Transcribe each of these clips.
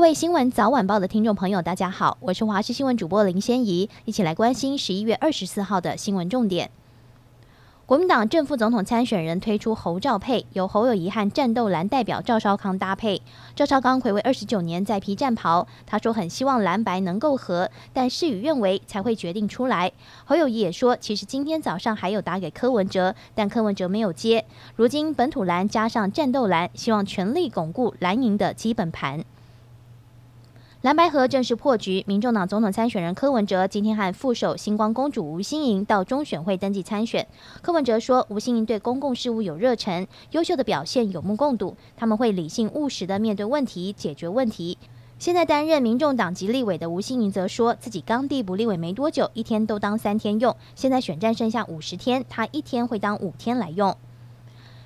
各位新闻早晚报的听众朋友，大家好，我是华视新闻主播林仙怡，一起来关心十一月二十四号的新闻重点。国民党正副总统参选人推出侯赵配，由侯友谊和战斗蓝代表赵少康搭配。赵少康睽违二十九年再披战袍，他说很希望蓝白能够和，但事与愿违才会决定出来。侯友谊也说，其实今天早上还有打给柯文哲，但柯文哲没有接。如今本土蓝加上战斗蓝，希望全力巩固蓝营的基本盘。蓝白合正式破局，民众党总统参选人柯文哲今天和副手星光公主吴欣盈到中选会登记参选。柯文哲说，吴欣盈对公共事务有热忱，优秀的表现有目共睹，他们会理性务实的面对问题，解决问题。现在担任民众党籍立委的吴欣盈则说自己刚递补立委没多久，一天都当三天用，现在选战剩下五十天，他一天会当五天来用。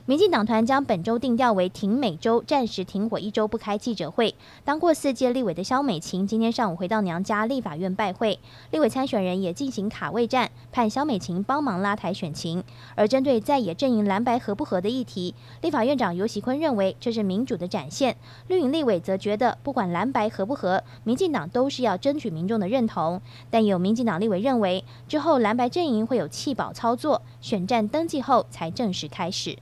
民进党团将本周定调为停每周，暂时停火一周不开记者会。当过四届立委的萧美琴今天上午回到娘家立法院拜会，立委参选人也进行卡位战，盼萧美琴帮忙拉抬选情。而针对在野阵营蓝白合不合的议题，立法院长游锡堃认为这是民主的展现。绿营立委则觉得不管蓝白合不合，民进党都是要争取民众的认同。但有民进党立委认为，之后蓝白阵营会有弃保操作，选战登记后才正式开始。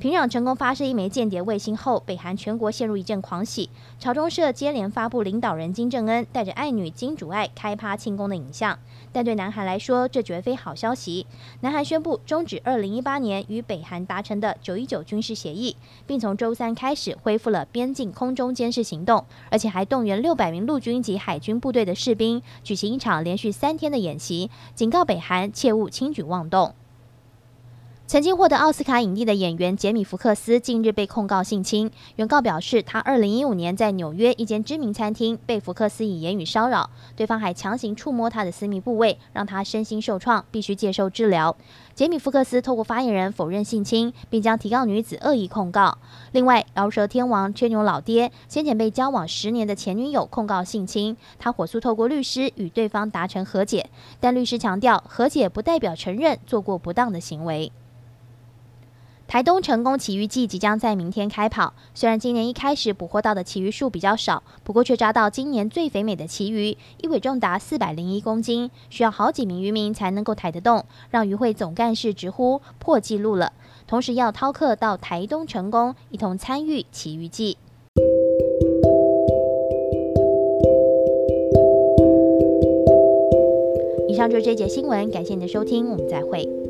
平壤成功发射一枚间谍卫星后，北韩全国陷入一阵狂喜。朝中社接连发布领导人金正恩带着爱女金主爱开趴庆功的影像，但对南韩来说，这绝非好消息。南韩宣布终止二零一八年与北韩达成的九一九军事协议，并从周三开始恢复了边境空中监视行动，而且还动员六百名陆军及海军部队的士兵，举行一场连续三天的演习，警告北韩切勿轻举妄动。曾经获得奥斯卡影帝的演员杰米·福克斯近日被控告性侵。原告表示，他2015年在纽约一间知名餐厅被福克斯以言语骚扰，对方还强行触摸他的私密部位，让他身心受创，必须接受治疗。杰米·福克斯透过发言人否认性侵，并将提告女子恶意控告。另外，饶舌天王吹牛老爹先前被交往十年的前女友控告性侵，他火速透过律师与对方达成和解，但律师强调，和解不代表承认做过不当的行为。台东成功奇鱼季即将在明天开跑。虽然今年一开始捕获到的旗鱼数比较少，不过却抓到今年最肥美的旗鱼，一尾重达四百零一公斤，需要好几名渔民才能够抬得动，让渔会总干事直呼破纪录了。同时要饕客到台东成功一同参与奇鱼季。以上就是这节新闻，感谢你的收听，我们再会。